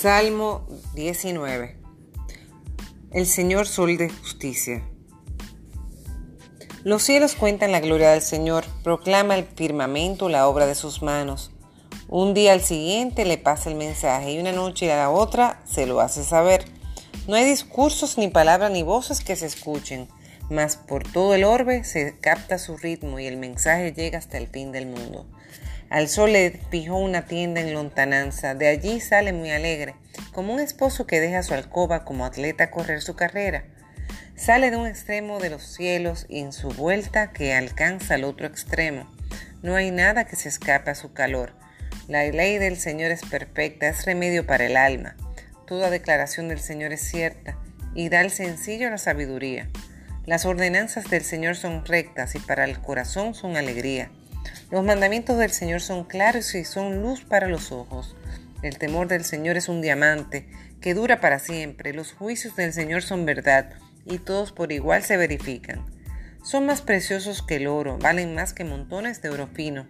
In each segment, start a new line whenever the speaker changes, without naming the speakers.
Salmo 19. El Señor Sol de Justicia. Los cielos cuentan la gloria del Señor, proclama el firmamento la obra de sus manos. Un día al siguiente le pasa el mensaje y una noche a la otra se lo hace saber. No hay discursos, ni palabras, ni voces que se escuchen, mas por todo el orbe se capta su ritmo y el mensaje llega hasta el fin del mundo. Al sol le fijó una tienda en lontananza, de allí sale muy alegre, como un esposo que deja su alcoba como atleta correr su carrera. Sale de un extremo de los cielos y en su vuelta que alcanza al otro extremo. No hay nada que se escape a su calor. La ley del Señor es perfecta, es remedio para el alma. Toda declaración del Señor es cierta y da al sencillo la sabiduría. Las ordenanzas del Señor son rectas y para el corazón son alegría. Los mandamientos del Señor son claros y son luz para los ojos. El temor del Señor es un diamante que dura para siempre. Los juicios del Señor son verdad y todos por igual se verifican. Son más preciosos que el oro, valen más que montones de oro fino,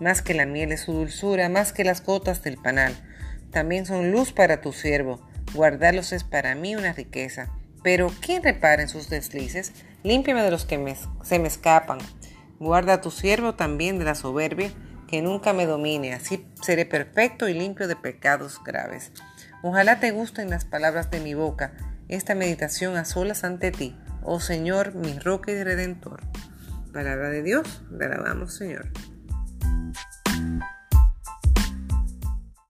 más que la miel de su dulzura, más que las gotas del panal. También son luz para tu siervo, guardarlos es para mí una riqueza. Pero ¿quién repara en sus deslices? Límpiame de los que se me escapan. Guarda a tu siervo también de la soberbia, que nunca me domine, así seré perfecto y limpio de pecados graves. Ojalá te gusten las palabras de mi boca, esta meditación a solas ante ti, oh Señor, mi roca y redentor. Palabra de Dios, le alabamos Señor.